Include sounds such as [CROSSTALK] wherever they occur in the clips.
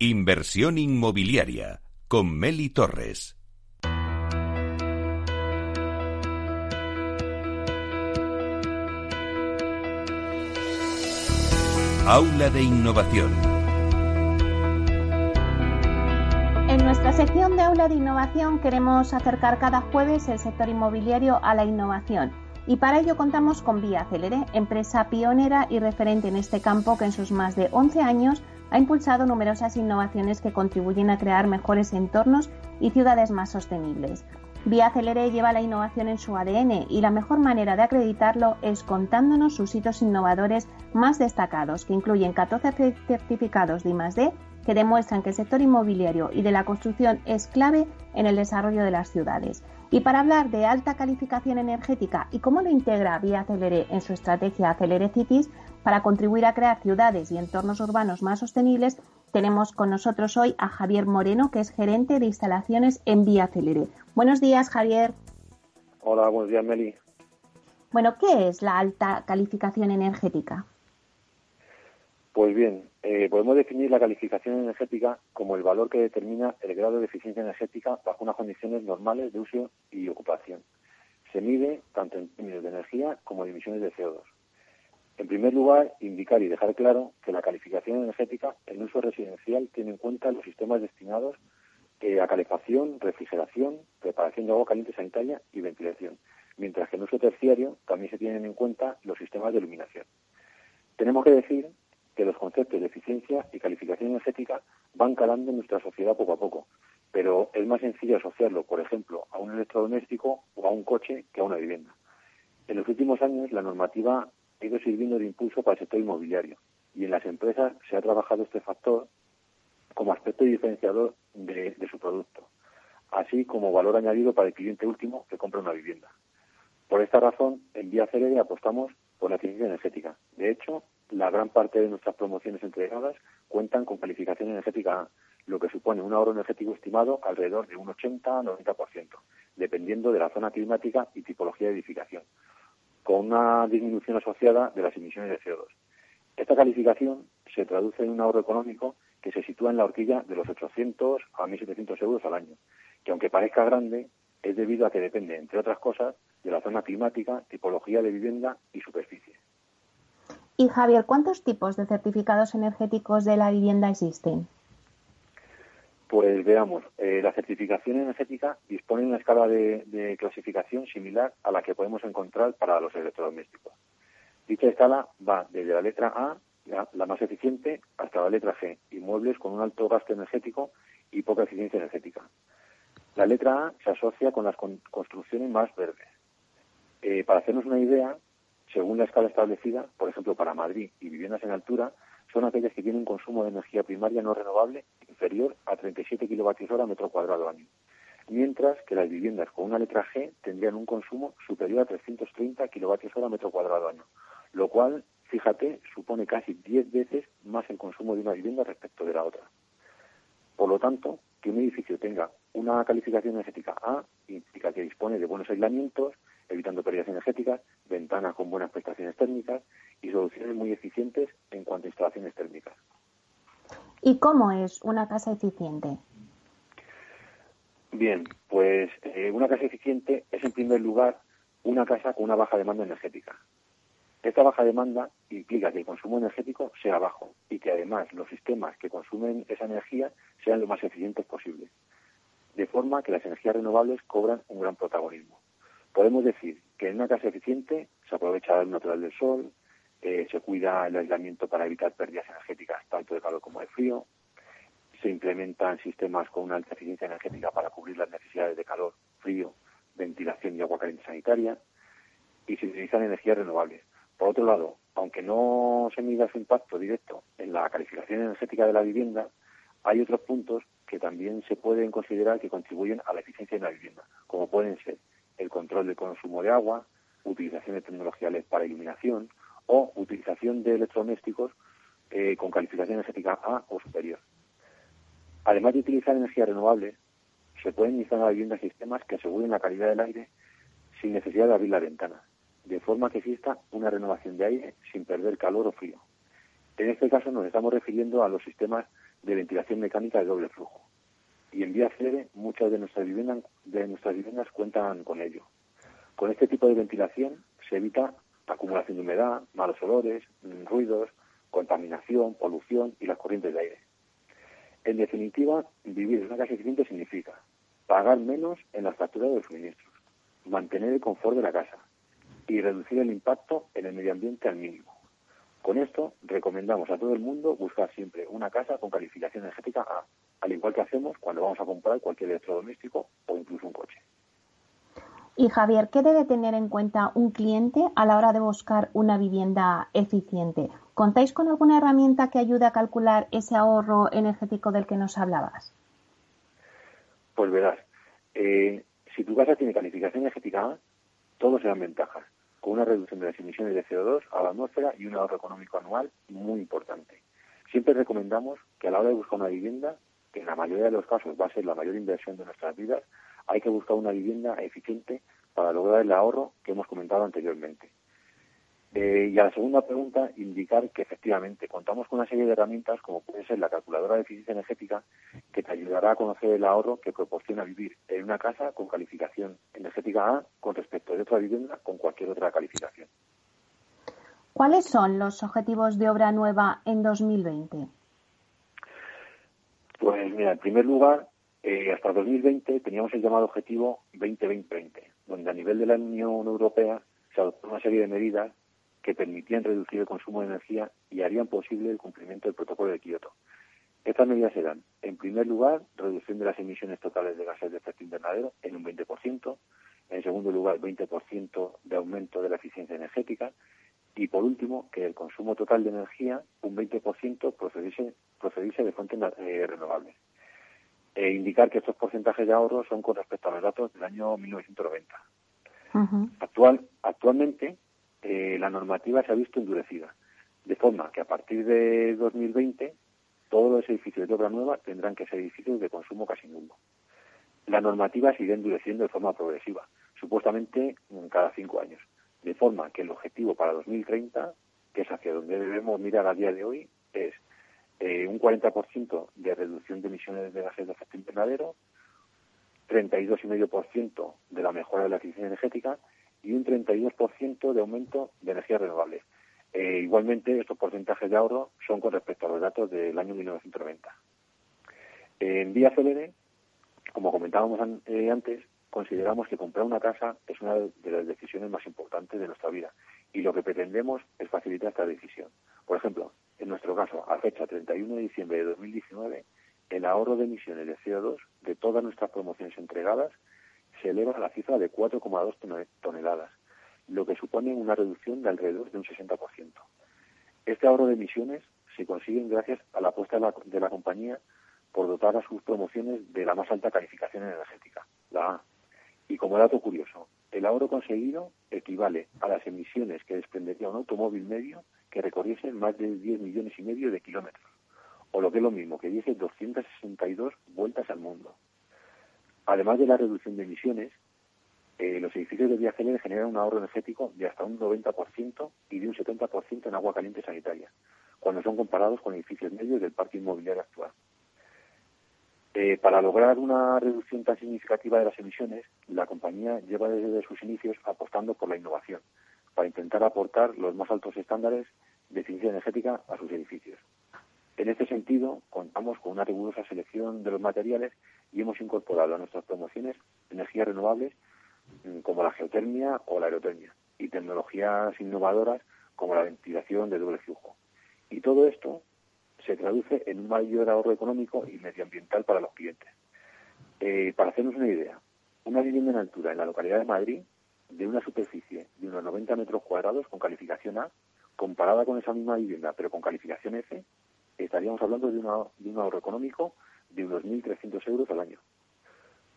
Inversión inmobiliaria con Meli Torres. Aula de Innovación. En nuestra sección de Aula de Innovación queremos acercar cada jueves el sector inmobiliario a la innovación. Y para ello contamos con Vía Celere, empresa pionera y referente en este campo que en sus más de 11 años ha impulsado numerosas innovaciones que contribuyen a crear mejores entornos y ciudades más sostenibles. Vía Celere lleva la innovación en su ADN y la mejor manera de acreditarlo es contándonos sus hitos innovadores más destacados, que incluyen 14 certificados de I+D que demuestran que el sector inmobiliario y de la construcción es clave en el desarrollo de las ciudades. Y para hablar de alta calificación energética y cómo lo integra Vía Celere en su estrategia Celere Cities, para contribuir a crear ciudades y entornos urbanos más sostenibles, tenemos con nosotros hoy a Javier Moreno, que es gerente de instalaciones en Vía Celere. Buenos días, Javier. Hola, buenos días, Meli. Bueno, ¿qué es la alta calificación energética? Pues bien, eh, podemos definir la calificación energética como el valor que determina el grado de eficiencia energética bajo unas condiciones normales de uso y ocupación. Se mide tanto en términos de energía como de emisiones de CO2. En primer lugar, indicar y dejar claro que la calificación energética en uso residencial tiene en cuenta los sistemas destinados eh, a calefacción, refrigeración, preparación de agua caliente sanitaria y ventilación, mientras que en uso terciario también se tienen en cuenta los sistemas de iluminación. Tenemos que decir que los conceptos de eficiencia y calificación energética van calando en nuestra sociedad poco a poco, pero es más sencillo asociarlo, por ejemplo, a un electrodoméstico o a un coche que a una vivienda. En los últimos años, la normativa ha ido sirviendo de impulso para el sector inmobiliario y en las empresas se ha trabajado este factor como aspecto diferenciador de, su producto, así como valor añadido para el cliente último que compra una vivienda. Por esta razón, en Vía Celere apostamos por la eficiencia energética. De hecho, la gran parte de nuestras promociones entregadas cuentan con calificación energética A, lo que supone un ahorro energético estimado alrededor de un 80-90%, dependiendo de la zona climática y tipología de edificación con una disminución asociada de las emisiones de CO2. Esta calificación se traduce en un ahorro económico que se sitúa en la horquilla de los 800 a 1.700 euros al año, que aunque parezca grande, es debido a que depende, entre otras cosas, de la zona climática, tipología de vivienda y superficie. Y Javier, ¿cuántos tipos de certificados energéticos de la vivienda existen? Pues veamos, eh, la certificación energética dispone de una escala de, clasificación similar a la que podemos encontrar para los electrodomésticos. Dicha escala va desde la letra A, la, más eficiente, hasta la letra G, inmuebles con un alto gasto energético y poca eficiencia energética. La letra A se asocia con las construcciones más verdes. Eh, para hacernos una idea, según la escala establecida, por ejemplo para Madrid y viviendas en altura, son aquellas que tienen un consumo de energía primaria no renovable inferior a 37 kilovatios hora metro cuadrado año, mientras que las viviendas con una letra G tendrían un consumo superior a 330 kilovatios hora metro cuadrado año, lo cual, fíjate, supone casi 10 veces más el consumo de una vivienda respecto de la otra. Por lo tanto, que un edificio tenga una calificación energética A implica que dispone de buenos aislamientos, evitando pérdidas energéticas, ventanas con buenas prestaciones térmicas y soluciones muy eficientes en cuanto a instalaciones térmicas. ¿Y cómo es una casa eficiente? Bien, pues eh, una casa eficiente es en primer lugar una casa con una baja demanda energética. Esta baja demanda implica que el consumo energético sea bajo y que además los sistemas que consumen esa energía sean lo más eficientes posible, de forma que las energías renovables cobran un gran protagonismo. Podemos decir que en una casa eficiente se aprovecha el natural del sol, eh, se cuida el aislamiento para evitar pérdidas energéticas tanto de calor como de frío, se implementan sistemas con una alta eficiencia energética para cubrir las necesidades de calor, frío, ventilación y agua caliente sanitaria, y se utilizan energías renovables. Por otro lado, aunque no se mida su impacto directo en la calificación energética de la vivienda, hay otros puntos que también se pueden considerar que contribuyen a la eficiencia de la vivienda, como pueden ser el control del consumo de agua, utilización de tecnologías para iluminación o utilización de electrodomésticos eh, con calificación energética A o superior. Además de utilizar energías renovables, se pueden instalar en la vivienda sistemas que aseguren la calidad del aire sin necesidad de abrir la ventana, de forma que exista una renovación de aire sin perder calor o frío. En este caso nos estamos refiriendo a los sistemas de ventilación mecánica de doble flujo. Y en vía cede muchas de nuestras viviendas, cuentan con ello. Con este tipo de ventilación se evita acumulación de humedad, malos olores, ruidos, contaminación, polución y las corrientes de aire. En definitiva, vivir en una casa eficiente significa pagar menos en las facturas de los suministros, mantener el confort de la casa y reducir el impacto en el medio ambiente al mínimo. Con esto, recomendamos a todo el mundo buscar siempre una casa con calificación energética A, al igual que hacemos cuando vamos a comprar cualquier electrodoméstico o incluso un coche. Y Javier, ¿qué debe tener en cuenta un cliente a la hora de buscar una vivienda eficiente? ¿Contáis con alguna herramienta que ayude a calcular ese ahorro energético del que nos hablabas? Pues verás, eh, si tu casa tiene calificación energética A, todos serán ventajas, con una reducción de las emisiones de CO2 a la atmósfera y un ahorro económico anual muy importante. Siempre recomendamos que a la hora de buscar una vivienda, que en la mayoría de los casos va a ser la mayor inversión de nuestras vidas, hay que buscar una vivienda eficiente para lograr el ahorro que hemos comentado anteriormente. Eh, y a la segunda pregunta, indicar que efectivamente contamos con una serie de herramientas, como puede ser la calculadora de eficiencia energética, que te ayudará a conocer el ahorro que proporciona vivir en una casa con calificación energética A con respecto de otra vivienda con cualquier otra calificación. ¿Cuáles son los objetivos de obra nueva en 2020? Pues mira, en primer lugar, eh, hasta 2020 teníamos el llamado objetivo 2020, donde a nivel de la Unión Europea se adoptó una serie de medidas que permitían reducir el consumo de energía y harían posible el cumplimiento del protocolo de Kioto. Estas medidas eran, en primer lugar, reducción de las emisiones totales de gases de efecto invernadero en un 20%, en segundo lugar, 20% de aumento de la eficiencia energética y, por último, que el consumo total de energía, un 20%, procediese, procediese de fuentes eh, renovables. E indicar que estos porcentajes de ahorro son con respecto a los datos del año 1990. Actual, actualmente, eh, la normativa se ha visto endurecida, de forma que a partir de 2020 todos los edificios de obra nueva tendrán que ser edificios de consumo casi nulo. La normativa sigue endureciendo de forma progresiva, supuestamente cada cinco años, de forma que el objetivo para 2030, que es hacia donde debemos mirar a día de hoy, es eh, un 40% de reducción de emisiones de gases de efecto invernadero, 32,5% de la mejora de la eficiencia energética y un 32% de aumento de energías renovables. Eh, igualmente, estos porcentajes de ahorro son con respecto a los datos del año 1990. En Vía Celere, como comentábamos eh, antes, consideramos que comprar una casa es una de las decisiones más importantes de nuestra vida y lo que pretendemos es facilitar esta decisión. Por ejemplo, en nuestro caso, a fecha 31 de diciembre de 2019, el ahorro de emisiones de CO2 de todas nuestras promociones entregadas se eleva a la cifra de 4,2 toneladas, lo que supone una reducción de alrededor de un 60%. Este ahorro de emisiones se consigue gracias a la apuesta de la, compañía por dotar a sus promociones de la más alta calificación energética, la A. Y como dato curioso, el ahorro conseguido equivale a las emisiones que desprendería un automóvil medio que recorriese más de 10 millones y medio de kilómetros, o lo que es lo mismo, que diese 262 vueltas al mundo. Además de la reducción de emisiones, eh, los edificios de viaje generan un ahorro energético de hasta un 90% y de un 70% en agua caliente sanitaria, cuando son comparados con edificios medios del parque inmobiliario actual. Eh, para lograr una reducción tan significativa de las emisiones, la compañía lleva desde sus inicios apostando por la innovación, para intentar aportar los más altos estándares de eficiencia energética a sus edificios. En este sentido, contamos con una rigurosa selección de los materiales y hemos incorporado a nuestras promociones energías renovables mm, como la geotermia o la aerotermia y tecnologías innovadoras como la ventilación de doble flujo. Y todo esto se traduce en un mayor ahorro económico y medioambiental para los clientes. Eh, para hacernos una idea, una vivienda en altura en la localidad de Madrid, de una superficie de unos 90 metros cuadrados con calificación A, comparada con esa misma vivienda pero con calificación F, estaríamos hablando de, de un ahorro económico de unos 1.300 euros al año.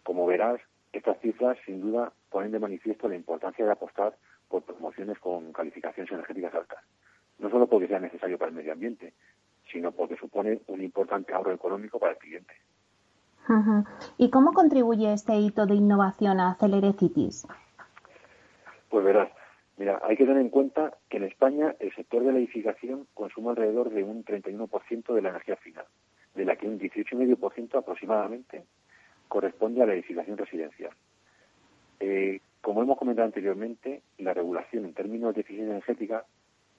Como verás, estas cifras sin duda ponen de manifiesto la importancia de apostar por promociones con calificaciones energéticas altas, no solo porque sea necesario para el medio ambiente, sino porque supone un importante ahorro económico para el cliente. ¿Y cómo contribuye este hito de innovación a Cities? Pues verás, Mira, hay que tener en cuenta que en España el sector de la edificación consume alrededor de un 31% de la energía final, de la que un 18,5% aproximadamente corresponde a la edificación residencial. Eh, como hemos comentado anteriormente, la regulación en términos de eficiencia energética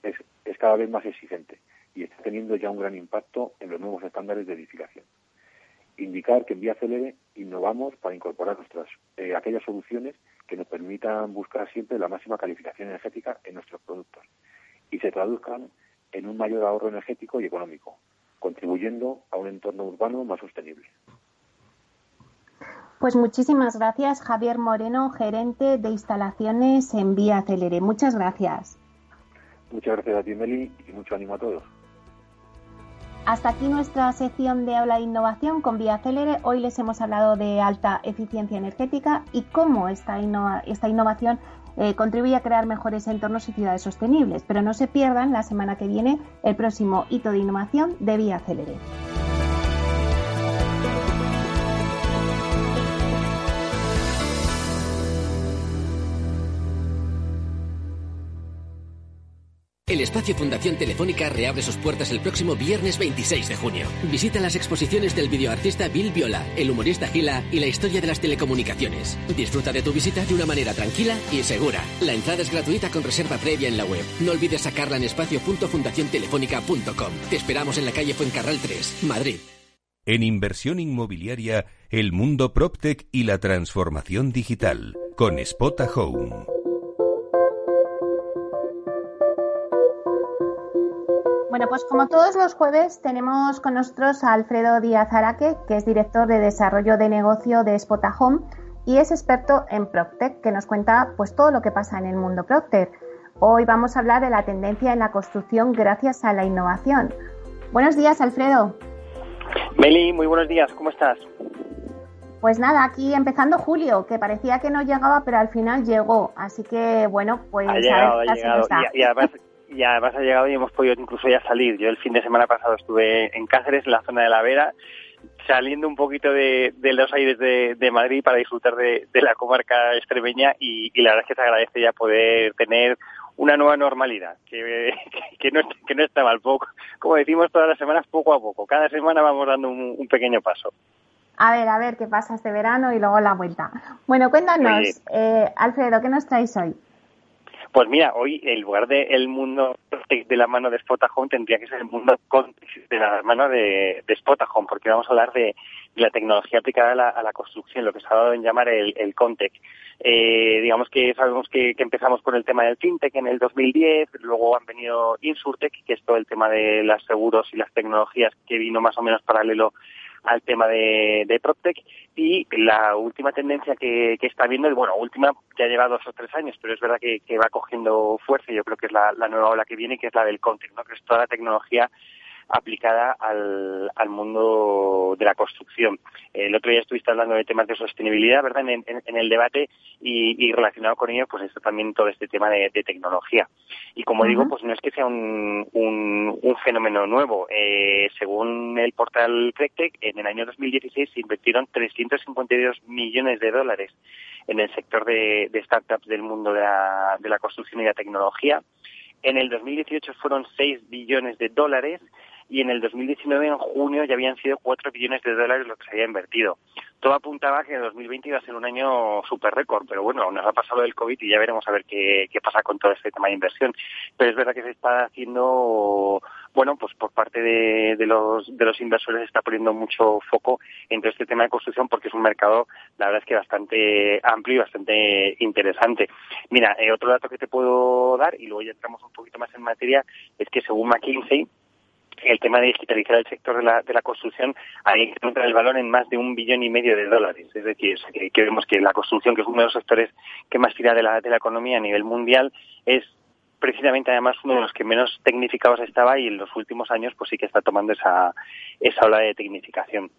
es, es cada vez más exigente y está teniendo ya un gran impacto en los nuevos estándares de edificación. Indicar que en Vía Celere innovamos para incorporar nuestras eh, aquellas soluciones que nos permitan buscar siempre la máxima calificación energética en nuestros productos y se traduzcan en un mayor ahorro energético y económico, contribuyendo a un entorno urbano más sostenible. Pues muchísimas gracias, Javier Moreno, gerente de instalaciones en Vía Celere. Muchas gracias. Muchas gracias a ti, Meli, y mucho ánimo a todos. Hasta aquí nuestra sección de habla de innovación con Vía Célere. Hoy les hemos hablado de alta eficiencia energética y cómo esta, esta innovación eh, contribuye a crear mejores entornos y ciudades sostenibles. Pero no se pierdan la semana que viene el próximo hito de innovación de Vía Célere. El espacio Fundación Telefónica reabre sus puertas el próximo viernes 26 de junio. Visita las exposiciones del videoartista Bill Viola, el humorista Gila y la historia de las telecomunicaciones. Disfruta de tu visita de una manera tranquila y segura. La entrada es gratuita con reserva previa en la web. No olvides sacarla en espacio.fundaciontelefónica.com. Te esperamos en la calle Fuencarral 3, Madrid. En inversión inmobiliaria, el mundo PropTech y la transformación digital, con Spota Home. Bueno, pues como todos los jueves tenemos con nosotros a Alfredo Díaz Araque, que es director de desarrollo de negocio de Spotahome y es experto en PropTech, que nos cuenta pues todo lo que pasa en el mundo PropTech. Hoy vamos a hablar de la tendencia en la construcción gracias a la innovación. Buenos días, Alfredo. Meli, muy buenos días, ¿cómo estás? Pues nada, aquí empezando julio, que parecía que no llegaba, pero al final llegó. Así que, bueno, pues ha llegado, ha llegado. Y, además, y además ha llegado y hemos podido incluso ya salir. Yo el fin de semana pasado estuve en Cáceres, en la zona de la Vera, saliendo un poquito de, los aires de, Madrid para disfrutar de, la comarca extremeña y, la verdad es que se agradece ya poder tener una nueva normalidad, que, [LAUGHS] que, no, que no está mal. Poco, como decimos todas las semanas, poco a poco. Cada semana vamos dando un, pequeño paso. A ver, a ver qué pasa este verano y luego la vuelta. Bueno, cuéntanos, eh, Alfredo, ¿qué nos traes hoy? Pues mira, hoy en lugar de el mundo de la mano de Spotahome tendría que ser el mundo de la mano de, de Spotahome, porque vamos a hablar de, la tecnología aplicada a la, construcción, lo que se ha dado en llamar el, el Contec. Eh, digamos que sabemos que, empezamos con el tema del FinTech en el 2010, luego han venido Insurtech, que es todo el tema de los seguros y las tecnologías que vino más o menos paralelo al tema de, de PropTech y la última tendencia que, que está viendo, bueno, última que ha llevado dos o tres años, pero es verdad que, que va cogiendo fuerza y yo creo que es la, la, nueva ola que viene, que es la del content, ¿no? que es toda la tecnología aplicada al, al mundo de la construcción. El otro día estuviste hablando de temas de sostenibilidad, ¿verdad?, en, en, el debate y, y, relacionado con ello, pues esto también todo este tema de, de tecnología. Y como digo, pues no es que sea un, un, un fenómeno nuevo. Eh, según el portal TechTech, en el año 2016 se invirtieron 352 millones de dólares en el sector de, de startups del mundo de la, de la construcción y la tecnología. En el 2018 fueron 6 billones de dólares y en el 2019, en junio, ya habían sido 4 billones de dólares lo que se había invertido. Todo apuntaba que el 2020 iba a ser un año súper récord, pero bueno, nos ha pasado el COVID y ya veremos a ver qué, qué pasa con todo este tema de inversión. Pero es verdad que se está haciendo, bueno, pues por parte de, de los, de los inversores se está poniendo mucho foco en todo este tema de construcción porque es un mercado, la verdad es que bastante amplio y bastante interesante. Mira, eh, otro dato que te puedo dar, y luego ya entramos un poquito más en materia, es que según McKinsey, el tema de digitalizar el sector de la, de la construcción que encontrar el valor en más de un billón y medio de dólares. Es decir, que, vemos que la construcción, que es uno de los sectores que más tira de la, de la economía a nivel mundial, es precisamente además uno de los que menos tecnificados estaba y en los últimos años pues sí que está tomando esa, esa ola de tecnificación.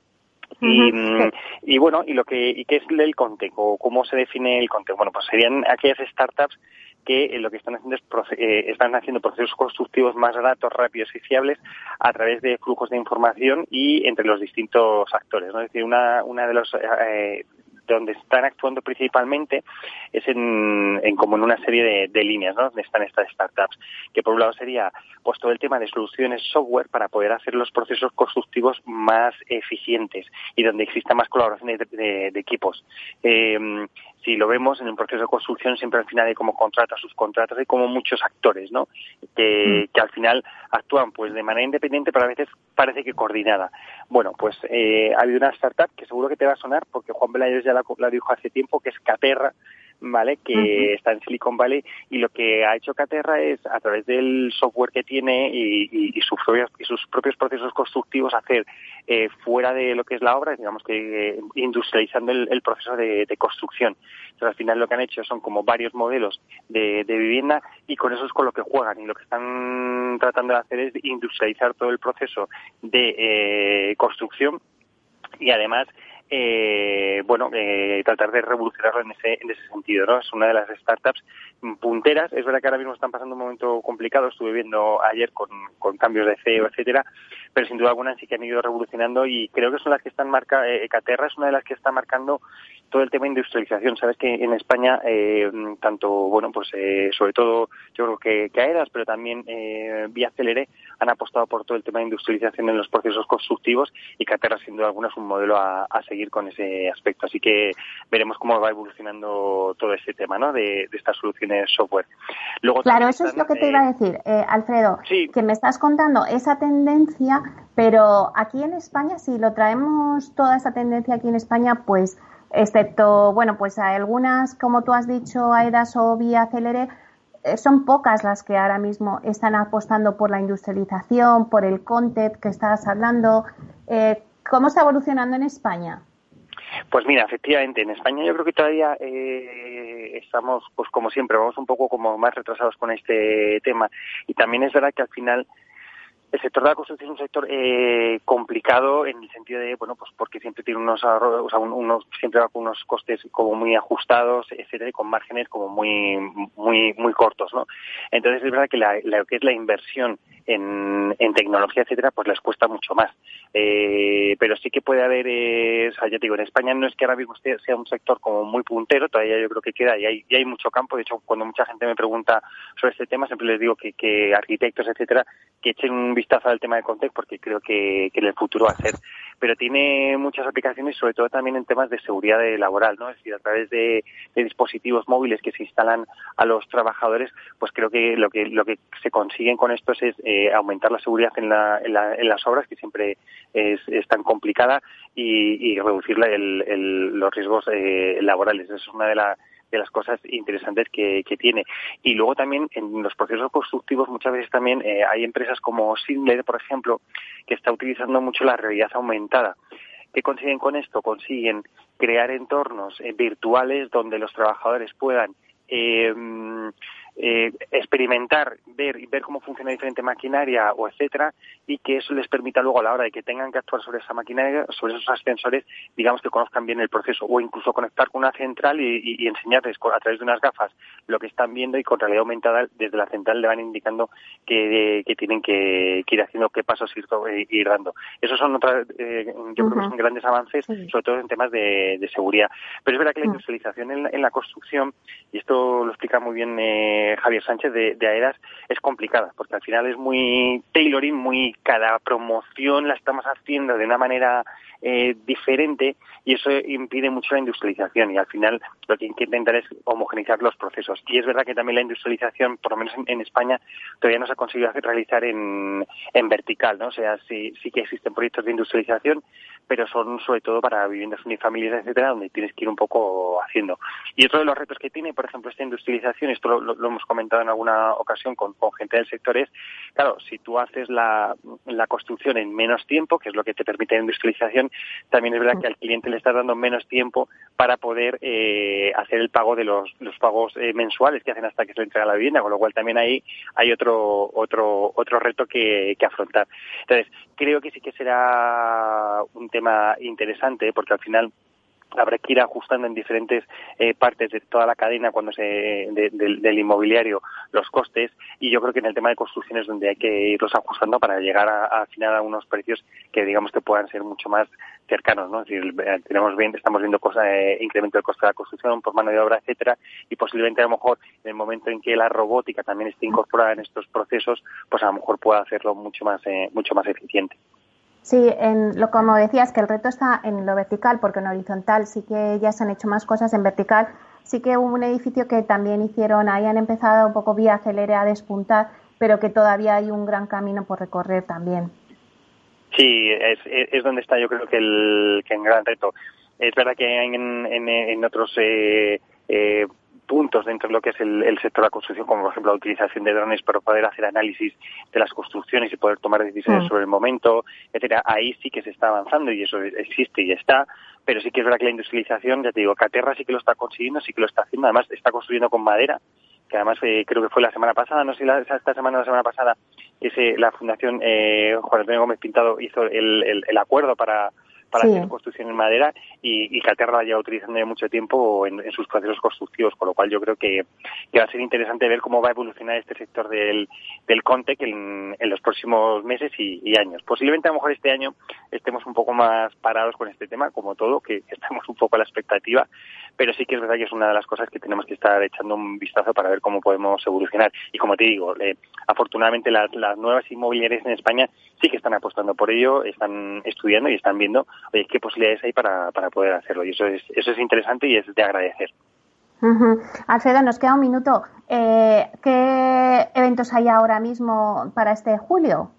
y, mm, y, bueno, y lo que y qué es el Contec o cómo se define el Contec. Bueno, pues serían aquellas startups que eh, lo que están haciendo es eh, están haciendo procesos constructivos más baratos, rápidos y fiables a través de flujos de información y entre los distintos actores. Es decir, una, una de los eh, donde están actuando principalmente es en, como en una serie de, líneas. Donde están estas startups, que por un lado sería pues todo el tema de soluciones software para poder hacer los procesos constructivos más eficientes y donde exista más colaboración de, equipos. Eh, si lo vemos en el proceso de construcción, siempre al final hay como contratos, subcontratas, hay como muchos actores, ¿no? Que, mm. que, al final actúan pues de manera independiente, pero a veces parece que coordinada. Bueno, pues eh, ha habido una startup que seguro que te va a sonar, porque Juan Belayos ya la, la dijo hace tiempo, que es Caterra, ¿vale? Que está en Silicon Valley y lo que ha hecho Caterra es, a través del software que tiene y, sus, propios, y sus propios procesos constructivos, hacer eh, fuera de lo que es la obra, digamos que eh, industrializando el, proceso de, construcción. Entonces, al final lo que han hecho son como varios modelos de, vivienda y con eso es con lo que juegan y lo que están tratando de hacer es industrializar todo el proceso de eh, construcción y además eh, bueno, eh, tratar de revolucionarlo en ese, en ese sentido, ¿no? Es una de las startups punteras. Es verdad que ahora mismo están pasando un momento complicado. Estuve viendo ayer con, cambios de CEO, etcétera, pero sin duda alguna sí que han ido revolucionando y creo que son las que están marcando, eh, Caterra es una de las que está marcando todo el tema de industrialización. Sabes que en España, eh, tanto, bueno, pues eh, sobre todo yo creo que, que AEDAS, pero también eh, Vía Celere han apostado por todo el tema de industrialización en los procesos constructivos y Caterra, sin duda alguna, es un modelo a, seguir con ese aspecto. Así que veremos cómo va evolucionando todo ese tema, ¿no? De, estas soluciones software. Luego, claro, eso es lo que te iba a decir, eh, Alfredo, que me estás contando esa tendencia, pero aquí en España, si lo traemos toda esa tendencia aquí en España, pues excepto, bueno, pues algunas, como tú has dicho, AEDAS o Vía Celere, eh, son pocas las que ahora mismo están apostando por la industrialización, por el content que estabas hablando. Eh, ¿Cómo está evolucionando en España? Pues mira, efectivamente, en España yo creo que todavía eh, estamos, pues como siempre, vamos un poco como más retrasados con este tema. Y también es verdad que al final el sector de la construcción es un sector eh, complicado en el sentido de, bueno, pues porque siempre tiene unos o sea, unos, siempre va con unos costes como muy ajustados, etcétera, y con márgenes como muy, muy, muy cortos, ¿no? Entonces es verdad que la, lo que es la inversión en, tecnología, etcétera, pues les cuesta mucho más. Eh, pero sí que puede haber, eh, o sea, ya te digo, en España no es que ahora mismo sea un sector como muy puntero, todavía yo creo que queda y hay, y hay mucho campo. De hecho, cuando mucha gente me pregunta sobre este tema, siempre les digo que, que arquitectos, etcétera, que echen un vistazo al tema de Contec porque creo que, en el futuro va a ser. Pero tiene muchas aplicaciones, sobre todo también en temas de seguridad laboral, ¿no? Es decir, a través de, dispositivos móviles que se instalan a los trabajadores, pues creo que lo que lo que se consiguen con estos es aumentar la seguridad en, la, en, la, en, las obras, que siempre es, es tan complicada, y, y reducir el, los riesgos eh, laborales. Esa es una de, la, de las cosas interesantes que, que, tiene. Y luego también en los procesos constructivos muchas veces también eh, hay empresas como Sindler, por ejemplo, que está utilizando mucho la realidad aumentada. ¿Qué consiguen con esto? Consiguen crear entornos eh, virtuales donde los trabajadores puedan eh, eh, experimentar, ver y ver cómo funciona diferente maquinaria o etcétera, y que eso les permita luego a la hora de que tengan que actuar sobre esa maquinaria, sobre esos ascensores, digamos que conozcan bien el proceso, o incluso conectar con una central y, enseñarles a través de unas gafas lo que están viendo y con realidad aumentada desde la central le van indicando que, tienen que, ir haciendo qué pasos ir, eh, ir dando. Esos son otras, eh, yo creo que son grandes avances, sobre todo en temas de, seguridad. Pero es verdad que la mm. industrialización en, la construcción, y esto lo explica muy bien eh, Javier Sánchez de, de AEDAS es complicada, porque al final es muy tailoring, muy cada promoción la estamos haciendo de una manera eh, diferente y eso impide mucho la industrialización y al final lo que hay que intentar es homogeneizar los procesos. Y es verdad que también la industrialización, por lo menos en, España, todavía no se ha conseguido realizar en, en vertical, ¿no? O sea, sí, sí que existen proyectos de industrialización, pero son sobre todo para viviendas unifamiliares, etcétera, donde tienes que ir un poco haciendo. Y otro de los retos que tiene, por ejemplo, esta industrialización, esto lo, hemos comentado en alguna ocasión con, con, gente del sector, es, claro, si tú haces la, la construcción en menos tiempo, que es lo que te permite la industrialización, también es verdad que al cliente le estás dando menos tiempo para poder eh, hacer el pago de los, los pagos eh, mensuales que hacen hasta que se le entrega la vivienda, con lo cual también ahí hay otro, otro, otro reto que, que afrontar. Entonces, creo que sí que será un tema interesante porque al final habrá que ir ajustando en diferentes eh, partes de toda la cadena cuando se del inmobiliario los costes y yo creo que en el tema de construcciones donde hay que irlos ajustando para llegar al final a unos precios que digamos que puedan ser mucho más cercanos, ¿no? Es decir, eh, tenemos bien, estamos viendo cosas, eh, incremento del coste de la construcción por mano de obra, etcétera, y posiblemente a lo mejor en el momento en que la robótica también esté incorporada en estos procesos, pues a lo mejor pueda hacerlo mucho más, eh, mucho más eficiente. Sí, en lo como decías que el reto está en lo vertical, porque en horizontal sí que ya se han hecho más cosas en vertical. Sí que hubo un edificio que también hicieron, ahí han empezado un poco vía acelere a despuntar, pero que todavía hay un gran camino por recorrer también. Sí, es, es donde está yo creo que el, gran reto. Es verdad que en, en, en otros eh, eh, puntos dentro de lo que es el, sector de la construcción, como por ejemplo la utilización de drones para poder hacer análisis de las construcciones y poder tomar decisiones mm. sobre el momento, etcétera, ahí sí que se está avanzando y eso existe y está, pero sí que es verdad que la industrialización, ya te digo, Caterra sí que lo está consiguiendo, sí que lo está haciendo, además está construyendo con madera, que además eh, creo que fue la semana pasada, no sé si esta semana o la semana pasada, ese, la Fundación eh, Juan Antonio Gómez Pintado hizo el, el, acuerdo para para hacer construcción en madera y, y Caterra la lleva utilizando ya mucho tiempo en, sus procesos constructivos, con lo cual yo creo que, va a ser interesante ver cómo va a evolucionar este sector del, del Contec en, en los próximos meses y, años. Posiblemente a lo mejor este año estemos un poco más parados con este tema, como todo, que [LAUGHS] estamos un poco a la expectativa, pero sí que es verdad que es una de las cosas que tenemos que estar echando un vistazo para ver cómo podemos evolucionar. Y como te digo, eh, afortunadamente las, nuevas inmobiliarias en España sí que están apostando por ello, están estudiando y están viendo qué posibilidades hay para, para poder hacerlo. Y eso es, eso es interesante y es de agradecer. Alfredo, nos queda un minuto. Eh, ¿Qué eventos hay ahora mismo para este julio?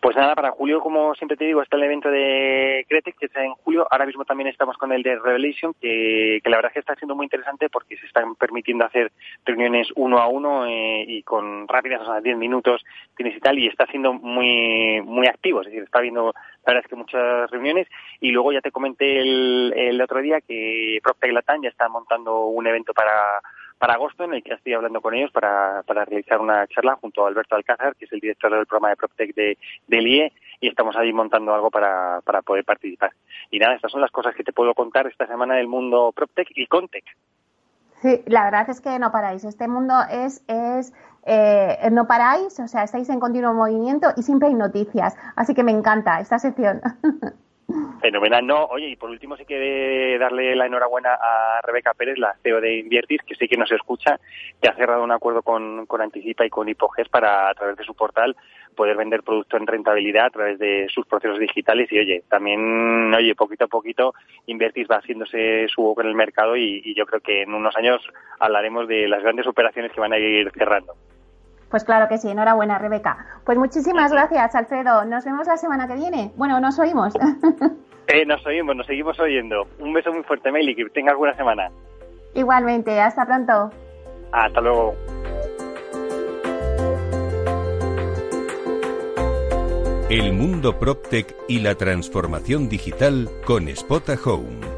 Pues nada, para julio, como siempre te digo, está el evento de Cretec, que está en julio. Ahora mismo también estamos con el de Revelation, que, la verdad es que está siendo muy interesante porque se están permitiendo hacer reuniones uno a uno eh, y con rápidas, o sea, 10 minutos tienes y tal, y está siendo muy muy activo, es decir, está habiendo, la verdad es que muchas reuniones. Y luego ya te comenté el, el otro día que PropTech Latam ya está montando un evento para para agosto, en el que estoy hablando con ellos para, para realizar una charla junto a Alberto Alcázar, que es el director del programa de PropTech de, del IE, y estamos ahí montando algo para, para poder participar. Y nada, estas son las cosas que te puedo contar esta semana del mundo PropTech y Contech. Sí, la verdad es que no paráis. Este mundo es, es eh, no paráis, o sea, estáis en continuo movimiento y siempre hay noticias. Así que me encanta esta sección. [LAUGHS] Fenomenal, no. Oye, y por último sí que darle la enhorabuena a Rebeca Pérez, la CEO de Inviertis, que sí que nos escucha, que ha cerrado un acuerdo con, con Anticipa y con Hipoges para, a través de su portal, poder vender producto en rentabilidad a través de sus procesos digitales. Y oye, también, oye, poquito a poquito, Inviertis va haciéndose su boca en el mercado y yo creo que en unos años hablaremos de las grandes operaciones que van a ir cerrando. Pues claro que sí, enhorabuena, Rebeca. Pues muchísimas gracias, Alfredo. Nos vemos la semana que viene. Bueno, nos oímos. [LAUGHS] Eh, nos oímos, nos seguimos oyendo. Un beso muy fuerte, Meli, que tengas buena semana. Igualmente, hasta pronto. Hasta luego. El mundo PropTech y la transformación digital con Spota Home.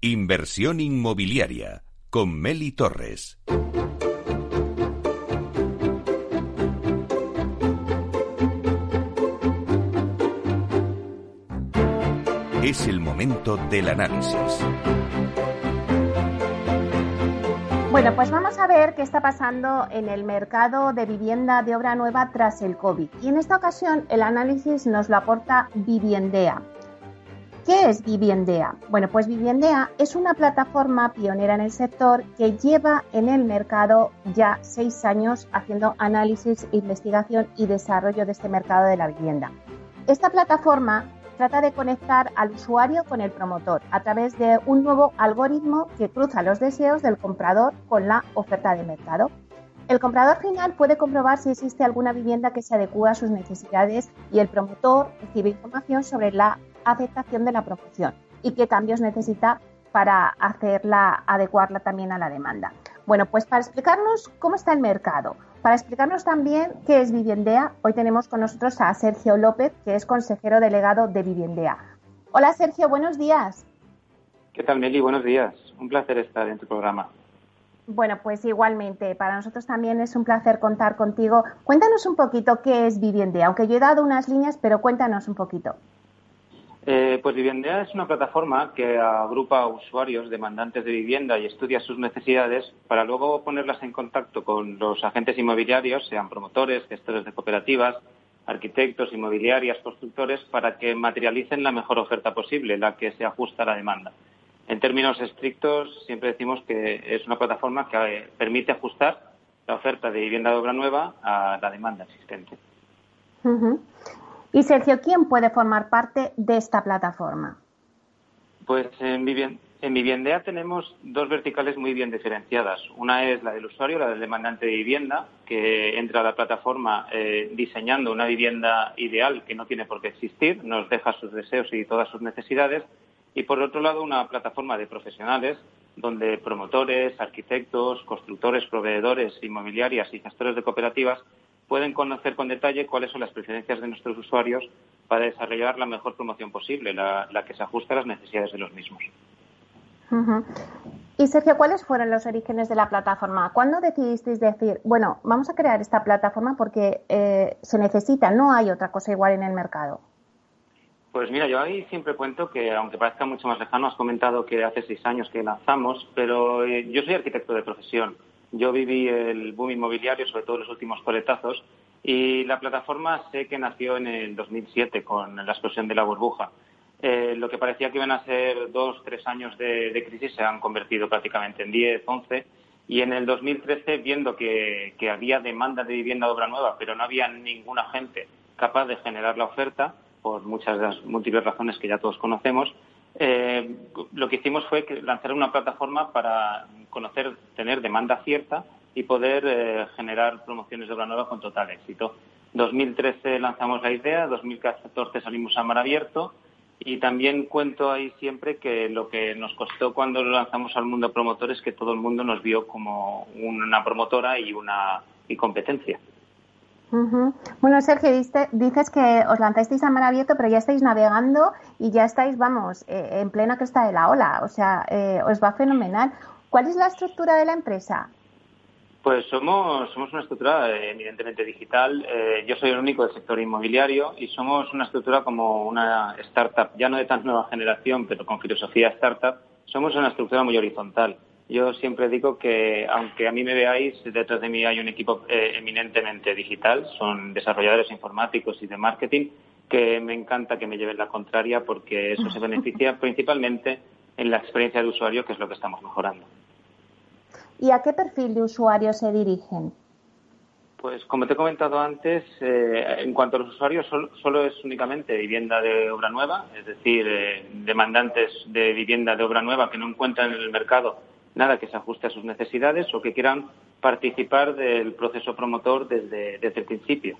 Inversión inmobiliaria con Meli Torres. Es el momento del análisis. Bueno, pues vamos a ver qué está pasando en el mercado de vivienda de obra nueva tras el COVID. Y en esta ocasión el análisis nos lo aporta Viviendea. ¿Qué es Viviendea? Bueno, pues Viviendea es una plataforma pionera en el sector que lleva en el mercado ya seis años haciendo análisis, investigación y desarrollo de este mercado de la vivienda. Esta plataforma trata de conectar al usuario con el promotor a través de un nuevo algoritmo que cruza los deseos del comprador con la oferta de mercado. El comprador final puede comprobar si existe alguna vivienda que se adecue a sus necesidades y el promotor recibe información sobre la aceptación de la promoción y qué cambios necesita para hacerla, adecuarla también a la demanda. Bueno, pues para explicarnos cómo está el mercado, para explicarnos también qué es Viviendea, hoy tenemos con nosotros a Sergio López, que es consejero delegado de Viviendea. Hola Sergio, buenos días. ¿Qué tal Meli? Buenos días. Un placer estar en tu programa. Bueno, pues igualmente, para nosotros también es un placer contar contigo. Cuéntanos un poquito qué es Viviendea, aunque yo he dado unas líneas, pero cuéntanos un poquito. Eh, pues Viviendea es una plataforma que agrupa usuarios demandantes de vivienda y estudia sus necesidades para luego ponerlas en contacto con los agentes inmobiliarios, sean promotores, gestores de cooperativas, arquitectos, inmobiliarias, constructores, para que materialicen la mejor oferta posible, la que se ajusta a la demanda. En términos estrictos, siempre decimos que es una plataforma que eh, permite ajustar la oferta de vivienda de obra nueva a la demanda existente. Y Sergio, ¿quién puede formar parte de esta plataforma? Pues en, Viviendea tenemos dos verticales muy bien diferenciadas. Una es la del usuario, la del demandante de vivienda, que entra a la plataforma eh, diseñando una vivienda ideal que no tiene por qué existir, nos deja sus deseos y todas sus necesidades. Y por otro lado, una plataforma de profesionales donde promotores, arquitectos, constructores, proveedores, inmobiliarias y gestores de cooperativas pueden conocer con detalle cuáles son las preferencias de nuestros usuarios para desarrollar la mejor promoción posible, la, que se ajuste a las necesidades de los mismos. Y Sergio, ¿cuáles fueron los orígenes de la plataforma? ¿Cuándo decidisteis decir, bueno, vamos a crear esta plataforma porque eh, se necesita, no hay otra cosa igual en el mercado? Pues mira, yo ahí siempre cuento que, aunque parezca mucho más lejano, has comentado que hace seis años que lanzamos, pero eh, yo soy arquitecto de profesión. Yo viví el boom inmobiliario, sobre todo los últimos coletazos, y la plataforma sé que nació en el 2007 con la explosión de la burbuja. Eh, lo que parecía que iban a ser dos, tres años de, crisis se han convertido prácticamente en diez, once. Y en el 2013, viendo que, había demanda de vivienda de obra nueva, pero no había ninguna gente capaz de generar la oferta, por muchas de las múltiples razones que ya todos conocemos, eh, lo que hicimos fue lanzar una plataforma para conocer, tener demanda cierta y poder eh, generar promociones de obra nueva con total éxito. 2013 lanzamos la idea, 2014 salimos a mar abierto y también cuento ahí siempre que lo que nos costó cuando lo lanzamos al mundo promotor es que todo el mundo nos vio como una promotora y una y competencia. Bueno, Sergio, dices que os lanzasteis a mar abierto, pero ya estáis navegando y ya estáis, vamos, eh, en plena cresta de la ola. O sea, eh, os va fenomenal. ¿Cuál es la estructura de la empresa? Pues somos, somos una estructura eh, evidentemente digital. yo soy el único del sector inmobiliario y somos una estructura como una startup, ya no de tan nueva generación, pero con filosofía startup. Somos una estructura muy horizontal. Yo siempre digo que, aunque a mí me veáis, detrás de mí hay un equipo eh, eminentemente digital, son desarrolladores informáticos y de marketing, que me encanta que me lleven la contraria porque eso se [LAUGHS] beneficia principalmente en la experiencia de usuario, que es lo que estamos mejorando. ¿Y a qué perfil de usuario se dirigen? Pues como te he comentado antes, eh, en cuanto a los usuarios, solo, es únicamente vivienda de obra nueva, es decir, eh, demandantes de vivienda de obra nueva que no encuentran en el mercado nada que se ajuste a sus necesidades o que quieran participar del proceso promotor desde, el principio,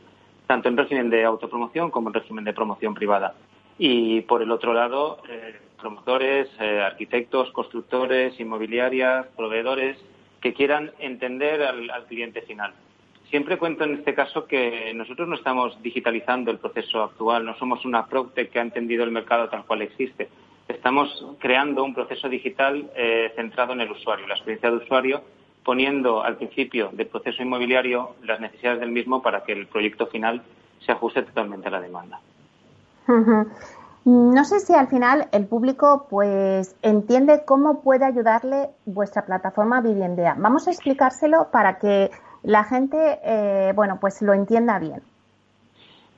tanto en régimen de autopromoción como en régimen de promoción privada. Y por el otro lado, eh, promotores, arquitectos, constructores, inmobiliarias, proveedores que quieran entender al cliente final Siempre cuento en este caso que nosotros no estamos digitalizando el proceso actual, no somos una Proctec que ha entendido el mercado tal cual existe. Estamos creando un proceso digital eh, centrado en el usuario, la experiencia de usuario, poniendo al principio del proceso inmobiliario las necesidades del mismo para que el proyecto final se ajuste totalmente a la demanda. No sé si al final el público pues entiende cómo puede ayudarle vuestra plataforma Viviendea. Vamos a explicárselo para que la gente, eh, bueno, pues lo entienda bien.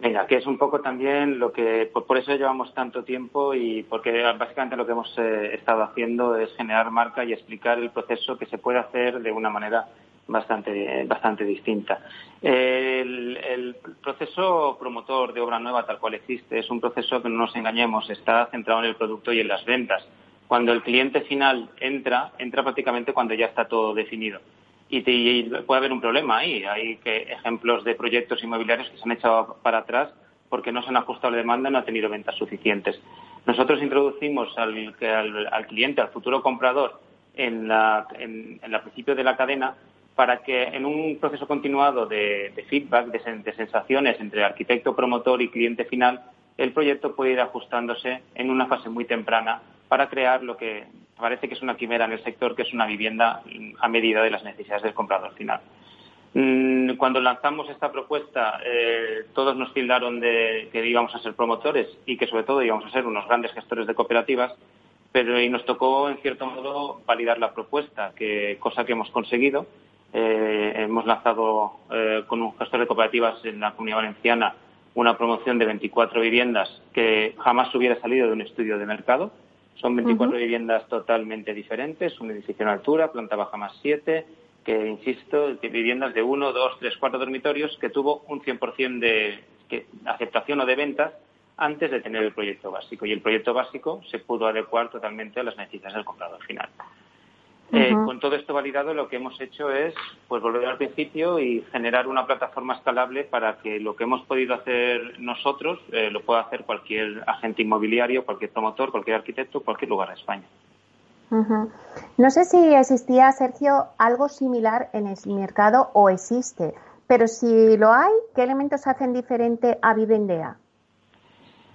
Venga, que es un poco también lo que, por, eso llevamos tanto tiempo y porque básicamente lo que hemos eh, estado haciendo es generar marca y explicar el proceso que se puede hacer de una manera bastante, bastante distinta. El, el, proceso promotor de obra nueva tal cual existe es un proceso que no nos engañemos, está centrado en el producto y en las ventas. Cuando el cliente final entra, entra prácticamente cuando ya está todo definido y, puede haber un problema ahí. Hay que, ejemplos de proyectos inmobiliarios que se han echado para atrás porque no se han ajustado a la demanda no han tenido ventas suficientes. Nosotros introducimos al, al, cliente, al futuro comprador, en la, en, principio de la cadena para que en un proceso continuado de, feedback, de, sensaciones entre arquitecto, promotor y cliente final, el proyecto pueda ir ajustándose en una fase muy temprana para crear lo que parece que es una quimera en el sector, que es una vivienda a medida de las necesidades del comprador final. Mm, cuando lanzamos esta propuesta, eh, todos nos tildaron de que íbamos a ser promotores y que sobre todo íbamos a ser unos grandes gestores de cooperativas, pero y nos tocó en cierto modo validar la propuesta, cosa que hemos conseguido. Eh, hemos lanzado eh, con un gestor de cooperativas en la Comunidad Valenciana una promoción de 24 viviendas que jamás hubiera salido de un estudio de mercado son 24 viviendas totalmente diferentes, un edificio en altura, planta baja más 7, que, insisto, viviendas de 1, 2, 3, 4 dormitorios que tuvo un 100% de aceptación o de ventas antes de tener el proyecto básico. Y el proyecto básico se pudo adecuar totalmente a las necesidades del comprador final. Eh, con todo esto validado, lo que hemos hecho es pues volver al principio y generar una plataforma escalable para que lo que hemos podido hacer nosotros eh, lo pueda hacer cualquier agente inmobiliario, cualquier promotor, cualquier arquitecto, cualquier lugar de España. No sé si existía, Sergio, algo similar en el mercado o existe, pero si lo hay, ¿qué elementos hacen diferente a Vivendea?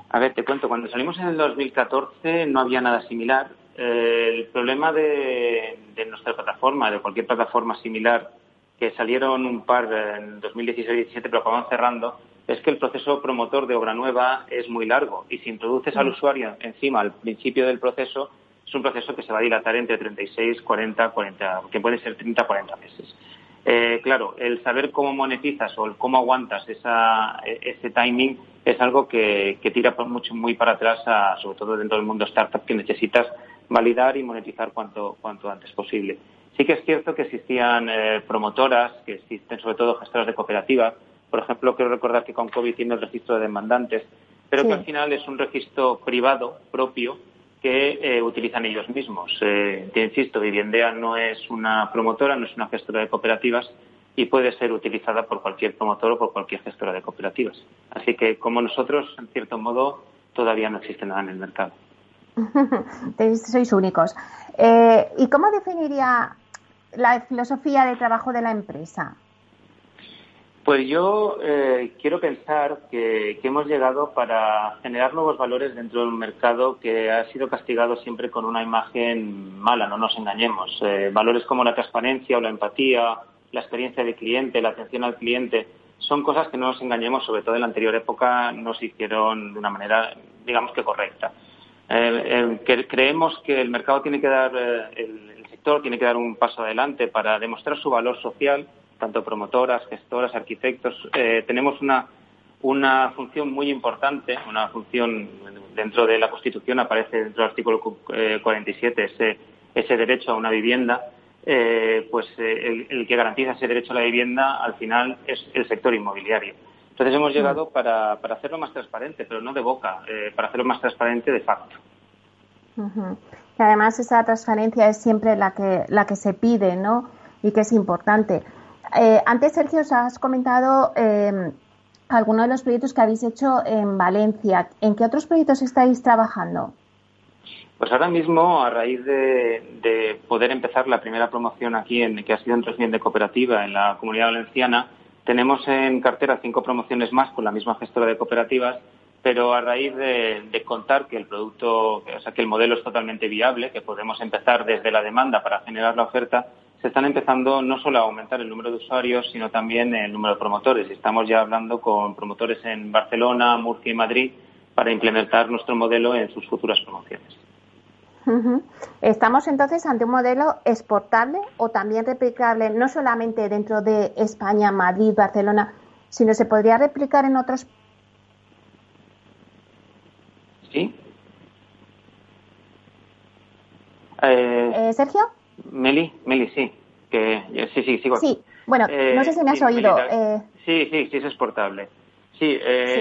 A ver, te cuento, cuando salimos en el 2014 no había nada similar el problema de, nuestra plataforma, de cualquier plataforma similar, que salieron un par en 2016-17, pero acaban cerrando, es que el proceso promotor de obra nueva es muy largo y si introduces al mm. usuario encima al principio del proceso, es un proceso que se va a dilatar entre 36, 40, 40, que puede ser 30, 40 meses. Eh, claro, el saber cómo monetizas o el cómo aguantas esa, ese timing es algo que, tira mucho, muy para atrás, sobre todo dentro del mundo startup, que necesitas validar y monetizar cuanto, cuanto antes posible. Sí que es cierto que existían eh, promotoras, que existen sobre todo gestoras de cooperativas. Por ejemplo, quiero recordar que con COVID tiene el registro de demandantes, pero que al final es un registro privado propio que eh, utilizan ellos mismos. Eh, te insisto, Viviendea no es una promotora, no es una gestora de cooperativas y puede ser utilizada por cualquier promotor o por cualquier gestora de cooperativas. Así que, como nosotros, en cierto modo, todavía no existe nada en el mercado. [LAUGHS] Sois únicos. Eh, ¿Y cómo definiría la filosofía de trabajo de la empresa? Pues yo eh, quiero pensar que, hemos llegado para generar nuevos valores dentro de un mercado que ha sido castigado siempre con una imagen mala, no nos engañemos. Eh, valores como la transparencia o la empatía, la experiencia del cliente, la atención al cliente, son cosas que no nos engañemos, sobre todo en la anterior época, no se hicieron de una manera, digamos que correcta. Eh, eh, creemos que el mercado tiene que dar, eh, el, sector tiene que dar un paso adelante para demostrar su valor social, tanto promotoras, gestoras, arquitectos. tenemos una, una función muy importante, una función dentro de la Constitución, aparece dentro del artículo 47 ese, ese derecho a una vivienda. eh, pues eh, el, que garantiza ese derecho a la vivienda al final es el sector inmobiliario. Entonces hemos mm. llegado para, hacerlo más transparente, pero no de boca, eh, para hacerlo más transparente de facto. Y además esa transparencia es siempre la que, la que se pide, ¿no? Y que es importante. antes, Sergio, os has comentado em, algunos de los proyectos que habéis hecho en Valencia. ¿En qué otros proyectos estáis trabajando? Pues ahora mismo, a raíz de, poder empezar la primera promoción aquí, en, que ha sido en régimen de cooperativa en la comunidad valenciana, tenemos en cartera cinco promociones más con la misma gestora de cooperativas, pero a raíz de, contar que el producto, o sea, que el modelo es totalmente viable, que podemos empezar desde la demanda para generar la oferta, se están empezando no solo a aumentar el número de usuarios, sino también el número de promotores. Estamos ya hablando con promotores en Barcelona, Murcia y Madrid para implementar nuestro modelo en sus futuras promociones. ¿Estamos entonces ante un modelo exportable o también replicable no solamente dentro de España, Madrid, Barcelona, sino se podría replicar en otros? Sí. Eh, eh, ¿Sergio? Meli, Meli, sí. Que, sí, sí, sigo Sí, bueno, no sé si me has eh, oído. Sí, sí, sí, es exportable. Sí,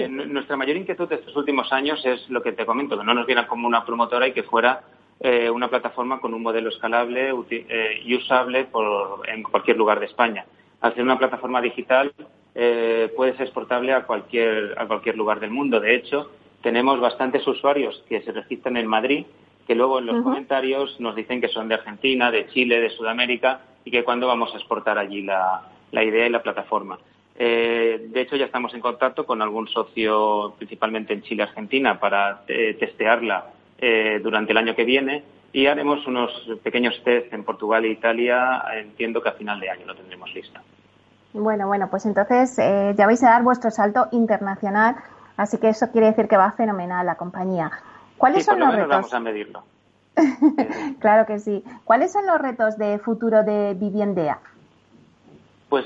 nuestra mayor inquietud de estos últimos años es lo que te comento, que no nos viera como una promotora y que fuera eh, una plataforma con un modelo escalable eh, y usable en cualquier lugar de España. Al ser una plataforma digital, eh, puede ser exportable a cualquier, a cualquier lugar del mundo. De hecho, tenemos bastantes usuarios que se registran en Madrid que luego en los comentarios nos dicen que son de Argentina, de Chile, de Sudamérica y que cuándo vamos a exportar allí la, idea y la plataforma. de hecho, ya estamos en contacto con algún socio, principalmente en Chile, Argentina, para testearla eh, durante el año que viene y haremos unos pequeños test en Portugal e Italia. Entiendo que a final de año lo tendremos listo. Bueno, bueno, pues entonces eh, ya vais a dar vuestro salto internacional, así que eso quiere decir que va fenomenal la compañía. ¿Cuáles son los retos? Vamos a medirlo. [LAUGHS] claro que sí. ¿Cuáles son los retos de futuro de Viviendea? Pues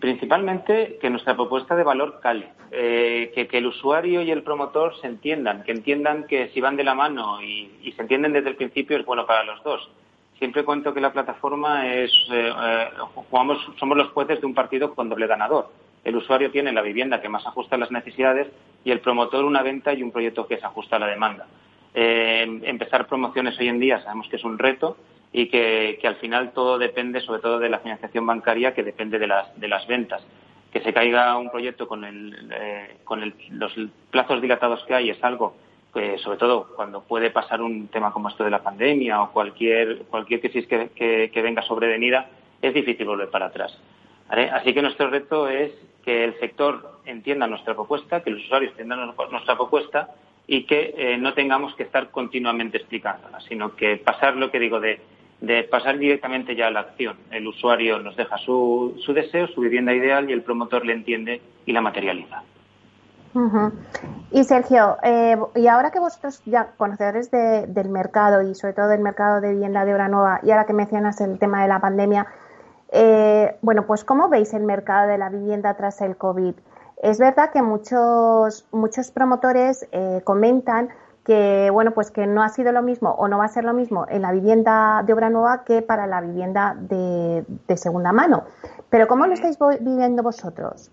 principalmente que nuestra propuesta de valor cale, eh, que, el usuario y el promotor se entiendan, que entiendan que si van de la mano y, se entienden desde el principio es bueno para los dos. Siempre cuento que la plataforma es, eh, eh, jugamos, somos los jueces de un partido con doble ganador. El usuario tiene la vivienda que más ajusta a las necesidades y el promotor una venta y un proyecto que se ajusta a la demanda. empezar promociones hoy en día sabemos que es un reto y que, al final todo depende sobre todo de la financiación bancaria que depende de las, de las ventas. Que se caiga un proyecto con, el, eh, con los plazos dilatados que hay es algo que, sobre todo cuando puede pasar un tema como esto de la pandemia o cualquier, cualquier crisis que, que, venga sobrevenida, es difícil volver para atrás. Así que nuestro reto es que el sector entienda nuestra propuesta, que los usuarios entiendan nuestra propuesta y que eh, no tengamos que estar continuamente explicándola, sino que pasar lo que digo de de pasar directamente ya a la acción. El usuario nos deja su, su deseo, su vivienda ideal y el promotor le entiende y la materializa. Y Sergio, eh, y ahora que vosotros ya conocedores del mercado y sobre todo del mercado de vivienda de obra nueva, y ahora que mencionas el tema de la pandemia, eh, bueno, pues ¿cómo veis el mercado de la vivienda tras el COVID? Es verdad que muchos, muchos promotores eh, comentan que bueno pues que no ha sido lo mismo o no va a ser lo mismo en la vivienda de obra nueva que para la vivienda de, segunda mano. Pero ¿cómo lo estáis viviendo vosotros?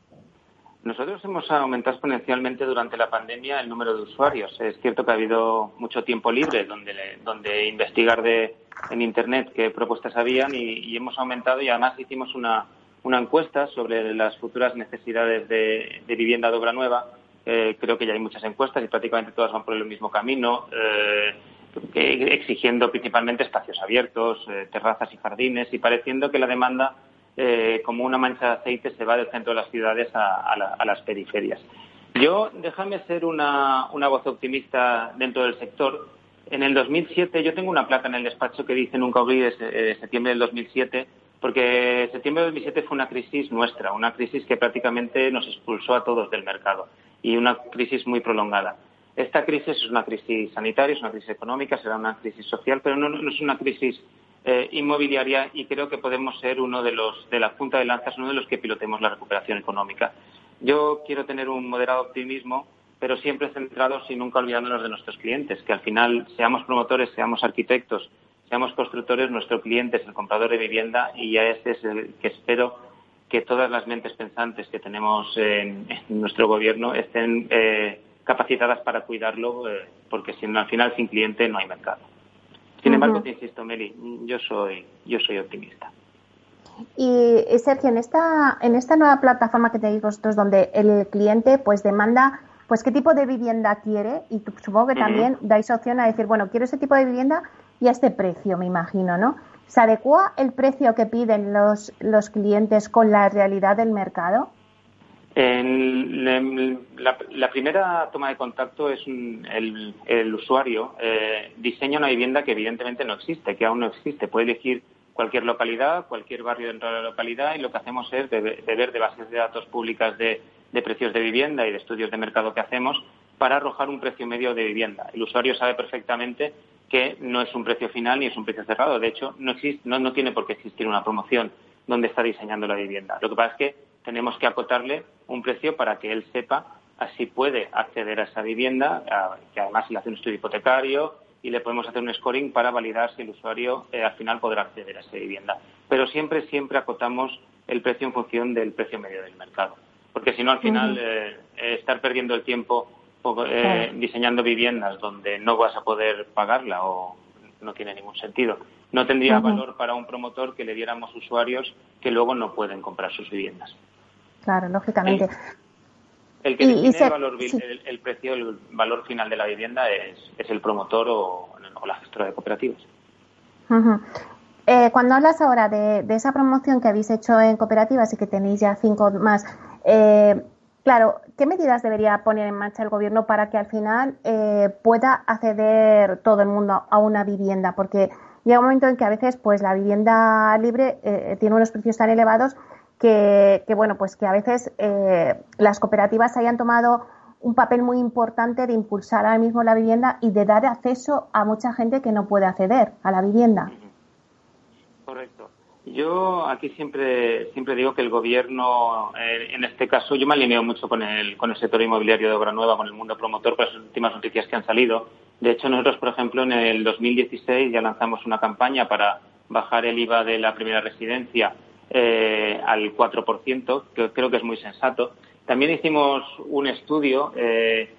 Nosotros hemos aumentado exponencialmente durante la pandemia el número de usuarios. Es cierto que ha habido mucho tiempo libre donde, donde investigar de, en Internet qué propuestas habían y, hemos aumentado y además hicimos una, una encuesta sobre las futuras necesidades de, de vivienda de obra nueva eh, creo que ya hay muchas encuestas y prácticamente todas van por el mismo camino, eh, exigiendo principalmente espacios abiertos, eh, terrazas y jardines, y pareciendo que la demanda, como una mancha de aceite, se va del centro de las ciudades a, las periferias. Yo, déjame ser una, voz optimista dentro del sector. En el 2007, yo tengo una placa en el despacho que dice nunca olvides septiembre del 2007, porque septiembre del 2007 fue una crisis nuestra, una crisis que prácticamente nos expulsó a todos del mercado y una crisis muy prolongada. Esta crisis es una crisis sanitaria, es una crisis económica, será una crisis social, pero no, es una crisis eh, inmobiliaria y creo que podemos ser uno de los de la punta de lanzas, uno de los que pilotemos la recuperación económica. Yo quiero tener un moderado optimismo, pero siempre centrados y nunca olvidándonos de nuestros clientes, que al final seamos promotores, seamos arquitectos, seamos constructores, nuestro cliente es el comprador de vivienda y a ese es el que espero que todas las mentes pensantes que tenemos en, nuestro gobierno estén eh, capacitadas para cuidarlo, eh, porque si al final sin cliente no hay mercado. Sin embargo, te insisto, Meli, yo soy, yo soy optimista. Y Sergio, en esta, en esta nueva plataforma que tenéis vosotros, donde el cliente pues demanda pues qué tipo de vivienda quiere y supongo que también dais opción a decir, bueno, quiero ese tipo de vivienda y a este precio, me imagino, ¿no? ¿Se adecua el precio que piden los, los clientes con la realidad del mercado? En, la, primera toma de contacto es el, el, usuario eh, diseña una vivienda que evidentemente no existe, que aún no existe. Puede elegir cualquier localidad, cualquier barrio dentro de la localidad y lo que hacemos es de, ver de bases de datos públicas de, precios de vivienda y de estudios de mercado que hacemos para arrojar un precio medio de vivienda. El usuario sabe perfectamente que no es un precio final ni es un precio cerrado. De hecho, no, existe, no, no tiene por qué existir una promoción donde está diseñando la vivienda. Lo que pasa es que tenemos que acotarle un precio para que él sepa así puede acceder a esa vivienda, que además le hace un estudio hipotecario y le podemos hacer un scoring para validar si el usuario eh, al final podrá acceder a esa vivienda. Pero siempre, siempre acotamos el precio en función del precio medio del mercado. Porque si no, al final, eh, estar perdiendo el tiempo eh, diseñando viviendas donde no vas a poder pagarla o no tiene ningún sentido. No tendría valor para un promotor que le diéramos usuarios que luego no pueden comprar sus viviendas. Claro, lógicamente. El que define el, valor, el, precio, el valor final de la vivienda es, el promotor o, la gestora de cooperativas. Eh, cuando hablas ahora de, esa promoción que habéis hecho en cooperativas y que tenéis ya cinco más, eh, claro, ¿qué medidas debería poner en marcha el gobierno para que al final eh, pueda acceder todo el mundo a una vivienda? Porque llega un momento en que a veces pues la vivienda libre tiene unos precios tan elevados que, bueno, pues que a veces eh, las cooperativas hayan tomado un papel muy importante de impulsar ahora mismo la vivienda y de dar acceso a mucha gente que no puede acceder a la vivienda. Correcto. Yo aquí siempre siempre digo que el gobierno, eh, en este caso, yo me alineo mucho con el, con el sector inmobiliario de obra nueva, con el mundo promotor, con las últimas noticias que han salido. De hecho, nosotros, por ejemplo, en el 2016 ya lanzamos una campaña para bajar el IVA de la primera residencia eh, al 4%, que creo que es muy sensato. También hicimos un estudio. Eh,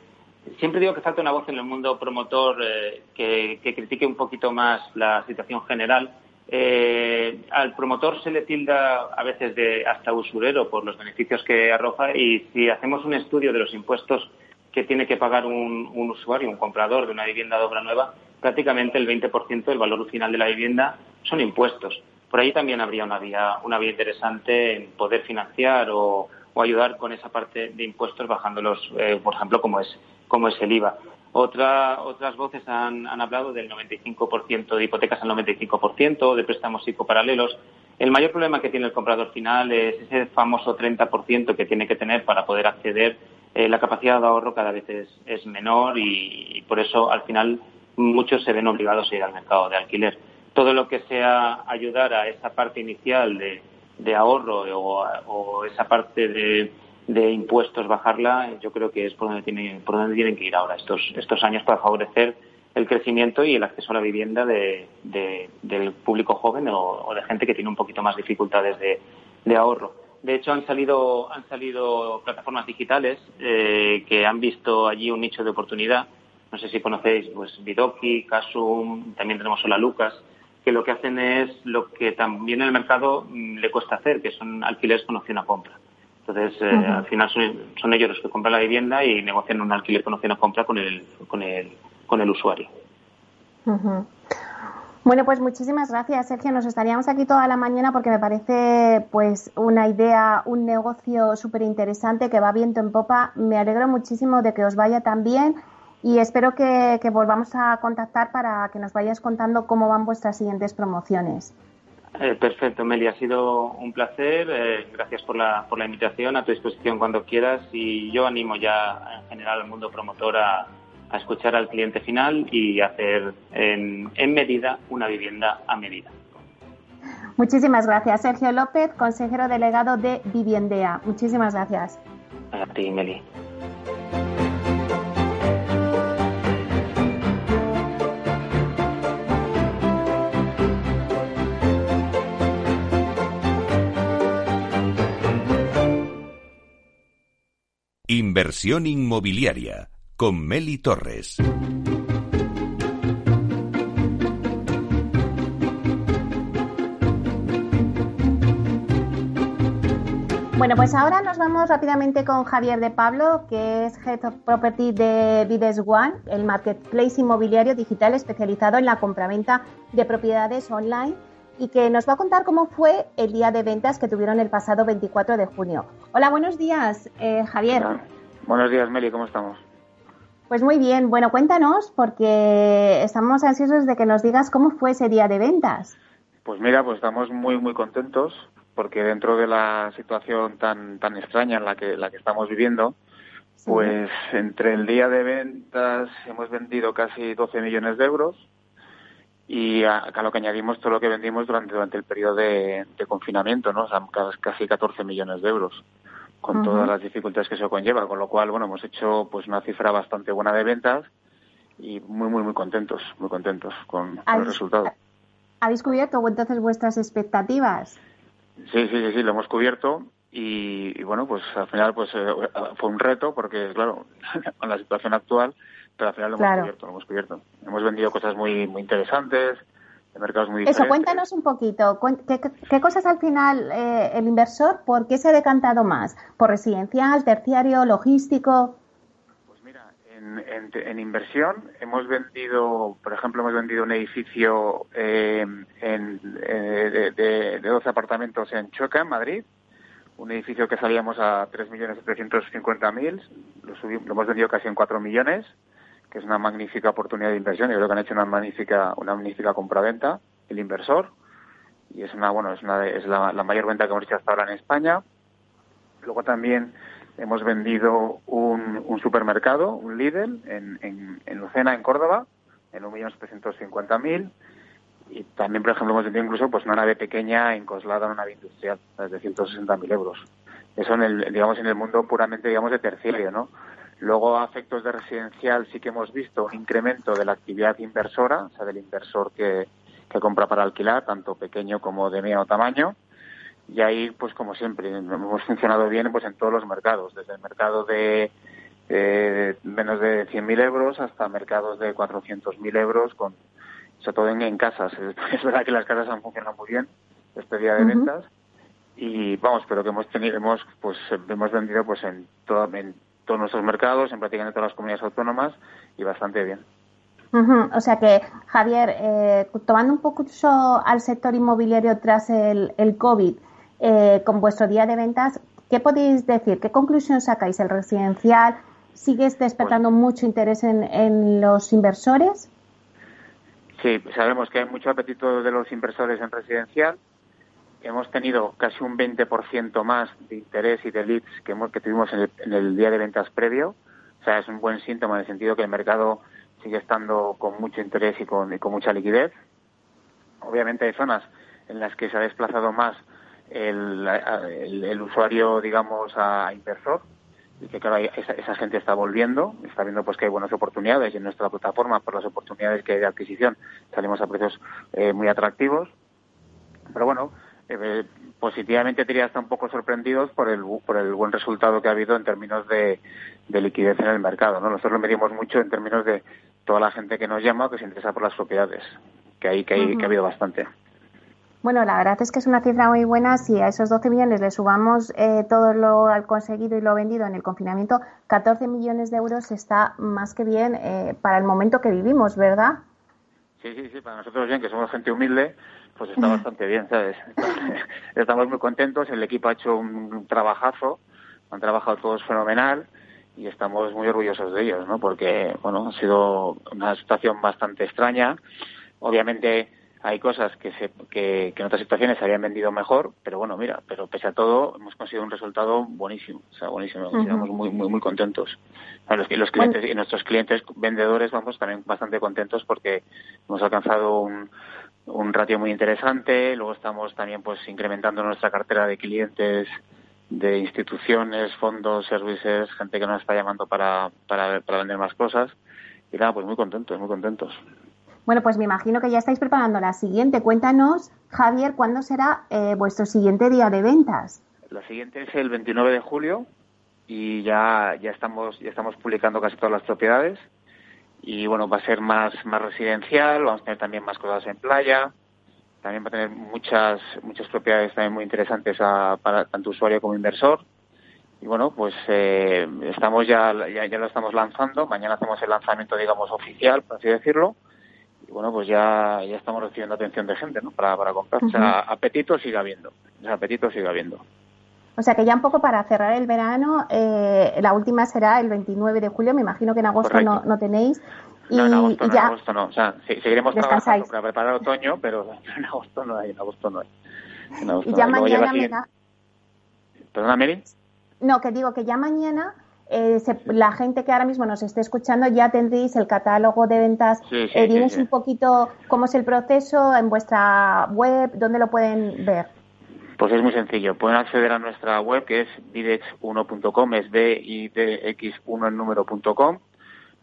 siempre digo que falta una voz en el mundo promotor eh, que, critique un poquito más la situación general. Al promotor se le tilda a veces de hasta usurero por los beneficios que arroja y si hacemos un estudio de los impuestos que tiene que pagar un, un usuario, un comprador de una vivienda de obra nueva, prácticamente el 20% del valor final de la vivienda son impuestos por ahí también habría una vía, una vía interesante en poder financiar o, ayudar con esa parte de impuestos bajándolos, eh, por ejemplo, como es, como es el IVA. Otra, otras voces han, hablado del 95% de hipotecas al 95%, de préstamos psicoparalelos. El mayor problema que tiene el comprador final es ese famoso 30% que tiene que tener para poder acceder. Eh, la capacidad de ahorro cada vez es, menor y, por eso al final muchos se ven obligados a ir al mercado de alquiler todo lo que sea ayudar a esa parte inicial de, ahorro o, esa parte de, impuestos bajarla, yo creo que es por donde, tienen, por donde tienen que ir ahora estos, estos años para favorecer el crecimiento y el acceso a la vivienda del público joven o, de gente que tiene un poquito más dificultades de, ahorro. De hecho, han salido, han salido plataformas digitales eh, que han visto allí un nicho de oportunidad. No sé si conocéis, pues Bidoki, Casum, también tenemos Hola Lucas, que lo que hacen es lo que también el mercado mm, le cuesta hacer, que son alquileres con opción a compra. Entonces, eh, al final son, ellos los que compran la vivienda y negocian un alquiler con opción a compra con el, con el, con el usuario. Bueno, pues muchísimas gracias, Sergio. Nos estaríamos aquí toda la mañana porque me parece pues una idea, un negocio súper interesante que va viento en popa. Me alegro muchísimo de que os vaya tan bien y espero que, volvamos a contactar para que nos vayas contando cómo van vuestras siguientes promociones. Eh, perfecto, Meli, ha sido un placer. Eh, gracias por la, por la invitación, a tu disposición cuando quieras. Y yo animo ya en general al mundo promotor a, escuchar al cliente final y hacer en, en medida una vivienda a medida. Muchísimas gracias, Sergio López, consejero delegado de Viviendea. Muchísimas gracias. A ti, Meli. Inversión inmobiliaria con Meli Torres. Bueno, pues ahora nos vamos rápidamente con Javier de Pablo, que es Head of Property de Vides One, el marketplace inmobiliario digital especializado en la compraventa de propiedades online y que nos va a contar cómo fue el día de ventas que tuvieron el pasado 24 de junio. Hola, buenos días, eh, Javier. Buenos días, Meli, ¿cómo estamos? Pues muy bien. Bueno, cuéntanos, porque estamos ansiosos de que nos digas cómo fue ese día de ventas. Pues mira, pues estamos muy, muy contentos, porque dentro de la situación tan, tan extraña en la que, la que estamos viviendo, pues entre el día de ventas hemos vendido casi 12 millones de euros y a, lo que añadimos todo lo que vendimos durante, durante el periodo de, confinamiento, ¿no? O sea, casi 14 millones de euros con todas las dificultades que eso conlleva, con lo cual, bueno, hemos hecho pues una cifra bastante buena de ventas y muy, muy, muy contentos, muy contentos con, el resultado. ¿Habéis cubierto entonces vuestras expectativas? Sí, sí, sí, lo hemos cubierto y, bueno, pues al final pues eh, fue un reto porque, claro, [LAUGHS] con la situación actual, pero al final lo hemos cubierto, lo hemos cubierto. Hemos vendido cosas muy, muy interesantes, mercados muy Eso, cuéntanos un poquito. ¿Qué, cosas al final eh, el inversor, por qué se ha decantado más? ¿Por residencial, terciario, logístico? Pues mira, en, inversión hemos vendido, por ejemplo, hemos vendido un edificio eh, en, eh, de, de, 12 apartamentos en Choca, en Madrid. Un edificio que salíamos a 3.750.000, lo, lo hemos vendido casi en 4 millones es una magnífica oportunidad de inversión. Yo creo que han hecho una magnífica, una magnífica compraventa el inversor y es una, bueno, es una, es la, mayor venta que hemos hecho hasta ahora en España. Luego también hemos vendido un, un supermercado, un Lidl, en, en, en, Lucena, en Córdoba, en 1.750.000. Y también, por ejemplo, hemos vendido incluso pues una nave pequeña en una nave industrial, de 160.000 euros. Eso en el, digamos, en el mundo puramente, digamos, de terciario, ¿no? Luego, a efectos de residencial, sí que hemos visto un incremento de la actividad inversora, o sea, del inversor que, que compra para alquilar, tanto pequeño como de mediano tamaño. Y ahí, pues como siempre, hemos funcionado bien pues en todos los mercados, desde el mercado de menos de 100.000 euros hasta mercados de 400.000 euros, con, sobre todo en, casas. [LAUGHS] Es, verdad que las casas han funcionado muy bien este día de ventas y vamos, pero que hemos tenido, hemos, pues hemos vendido pues en, toda, en todos nuestros mercados, en prácticamente todas las comunidades autónomas y bastante bien. O sea que, Javier, eh, tomando un poco al sector inmobiliario tras el, el COVID, eh, con vuestro día de ventas, ¿qué podéis decir? ¿Qué conclusión sacáis? ¿El residencial sigue despertando pues mucho interés en, en los inversores? Sí, sabemos que hay mucho apetito de los inversores en residencial hemos tenido casi un 20% más de interés y de leads que, que tuvimos en el, día de ventas previo. O sea, es un buen síntoma en el sentido que el mercado sigue estando con mucho interés y con, mucha liquidez. Obviamente hay zonas en las que se ha desplazado más el, usuario, digamos, a, inversor y que claro, esa, gente está volviendo, está viendo pues que hay buenas oportunidades y en nuestra plataforma por las oportunidades que hay de adquisición salimos a precios eh, muy atractivos. Pero bueno, eh, positivamente diría hasta un poco sorprendidos por el, por el buen resultado que ha habido en términos de, liquidez en el mercado. ¿no? Nosotros lo medimos mucho en términos de toda la gente que nos llama o que se interesa por las propiedades, que, hay, que, hay, que ha habido bastante. Bueno, la verdad es que es una cifra muy buena. Si a esos 12 millones le subamos eh, todo lo conseguido y lo vendido en el confinamiento, 14 millones de euros está más que bien eh, para el momento que vivimos, ¿verdad? Sí, sí, sí, para nosotros bien, que somos gente humilde, pues está bastante bien, ¿sabes? [LAUGHS] Estamos muy contentos, el equipo ha hecho un trabajazo, han trabajado todos fenomenal y estamos muy orgullosos de ellos, ¿no? Porque, bueno, ha sido una situación bastante extraña. Obviamente hay cosas que, se, que, en otras situaciones se habían vendido mejor, pero bueno, mira, pero pese a todo hemos conseguido un resultado buenísimo, o sea, buenísimo, estamos muy, muy, muy contentos. los, los clientes y nuestros clientes vendedores vamos también bastante contentos porque hemos alcanzado un, un ratio muy interesante. Luego estamos también pues incrementando nuestra cartera de clientes de instituciones, fondos, servicios, gente que nos está llamando para, para, vender más cosas. Y nada, pues muy contentos, muy contentos. Bueno, pues me imagino que ya estáis preparando la siguiente. Cuéntanos, Javier, ¿cuándo será eh, vuestro siguiente día de ventas? La siguiente es el 29 de julio y ya, ya estamos, ya estamos publicando casi todas las propiedades y bueno, va a ser más, más residencial, vamos a tener también más cosas en playa, también va a tener muchas, muchas propiedades también muy interesantes para tanto usuario como inversor. Y bueno, pues eh, estamos ya, ya, ya, lo estamos lanzando. Mañana hacemos el lanzamiento, digamos, oficial, por así decirlo. Y bueno, pues ya, ya estamos recibiendo atención de gente, ¿no? Para, para comprar. O sea, apetito sigue habiendo. O sea, apetito sigue habiendo. O sea que ya un poco para cerrar el verano, eh, la última será el 29 de julio. Me imagino que en agosto no, no, tenéis. Y, no, en agosto, no, en agosto no. O sea, seguiremos trabajando para preparar otoño, pero [LAUGHS] en agosto no hay. En agosto no hay. En agosto y ya no mañana me da... ¿Perdona, Mary? No, que digo que ya mañana eh, se, la gente que ahora mismo nos esté escuchando ya tendréis el catálogo de ventas. Sí, sí, eh, sí, un poquito cómo es el proceso en vuestra web, dónde lo pueden ver. Pues es muy sencillo. Pueden acceder a nuestra web que es bidex1.com, es b i d x 1 en número.com.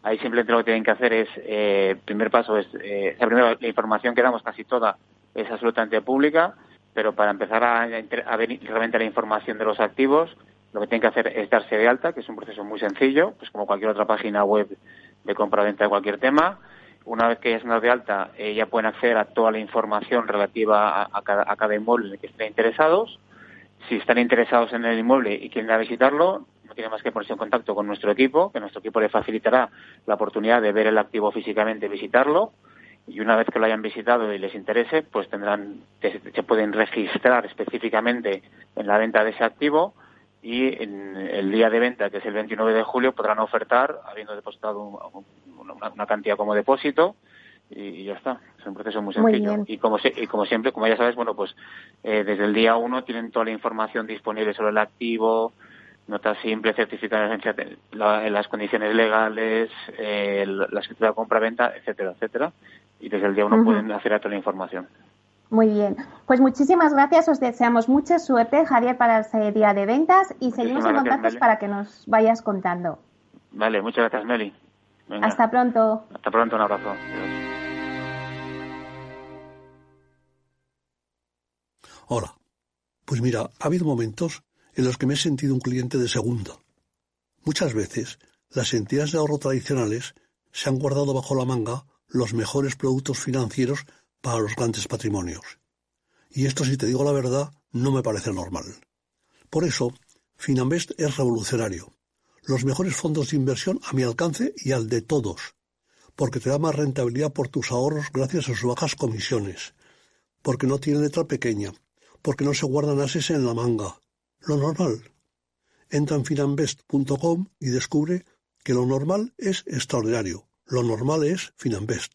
Ahí simplemente lo que tienen que hacer es, eh, primer paso es, eh, primero la información que damos casi toda es absolutamente pública, pero para empezar a, a ver realmente la información de los activos, lo que tienen que hacer es darse de alta, que es un proceso muy sencillo, pues como cualquier otra página web de compra-venta de cualquier tema. Una vez que ya están de alta, eh, ya pueden acceder a toda la información relativa a, cada, a, cada, inmueble en el que estén interesados. Si están interesados en el inmueble y quieren ir a visitarlo, no tienen más que ponerse en contacto con nuestro equipo, que nuestro equipo les facilitará la oportunidad de ver el activo físicamente visitarlo. Y una vez que lo hayan visitado y les interese, pues tendrán, se pueden registrar específicamente en la venta de ese activo y en el día de venta, que es el 29 de julio, podrán ofertar habiendo depositado una, cantidad como depósito y, ya está. Es un proceso muy sencillo. y, como, y como siempre, como ya sabes, bueno, pues eh, desde el día 1 tienen toda la información disponible sobre el activo, nota simple, certificado de la, las condiciones legales, eh, la escritura de compra-venta, etcétera, etcétera. Y desde el día 1 pueden hacer toda la información. Muy bien. Pues muchísimas gracias. Os deseamos mucha suerte, Javier, para ese día de ventas y seguimos en contacto para que nos vayas contando. Vale, muchas gracias, Meli. Hasta pronto. Hasta pronto, un abrazo. Hola. Pues mira, ha habido momentos en los que me he sentido un cliente de segunda. Muchas veces, las entidades de ahorro tradicionales se han guardado bajo la manga los mejores productos financieros para los grandes patrimonios. Y esto, si te digo la verdad, no me parece normal. Por eso, Finambest es revolucionario. Los mejores fondos de inversión a mi alcance y al de todos. Porque te da más rentabilidad por tus ahorros gracias a sus bajas comisiones. Porque no tiene letra pequeña. Porque no se guardan ases en la manga. Lo normal. Entra en finambest.com y descubre que lo normal es extraordinario. Lo normal es Finambest.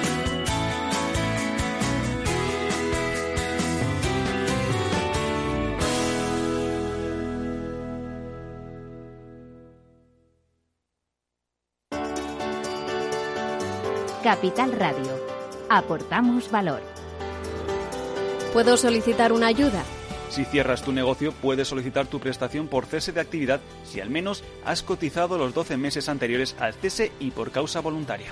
Capital Radio. Aportamos valor. ¿Puedo solicitar una ayuda? Si cierras tu negocio, puedes solicitar tu prestación por cese de actividad si al menos has cotizado los 12 meses anteriores al cese y por causa voluntaria.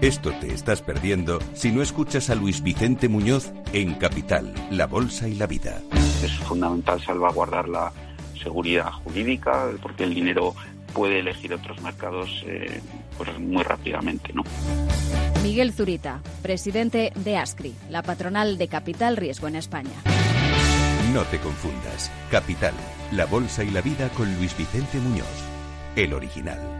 Esto te estás perdiendo si no escuchas a Luis Vicente Muñoz en Capital, La Bolsa y la Vida. Es fundamental salvaguardar la seguridad jurídica porque el dinero puede elegir otros mercados eh, pues muy rápidamente. ¿no? Miguel Zurita, presidente de ASCRI, la patronal de Capital Riesgo en España. No te confundas. Capital, la Bolsa y la Vida con Luis Vicente Muñoz, el original.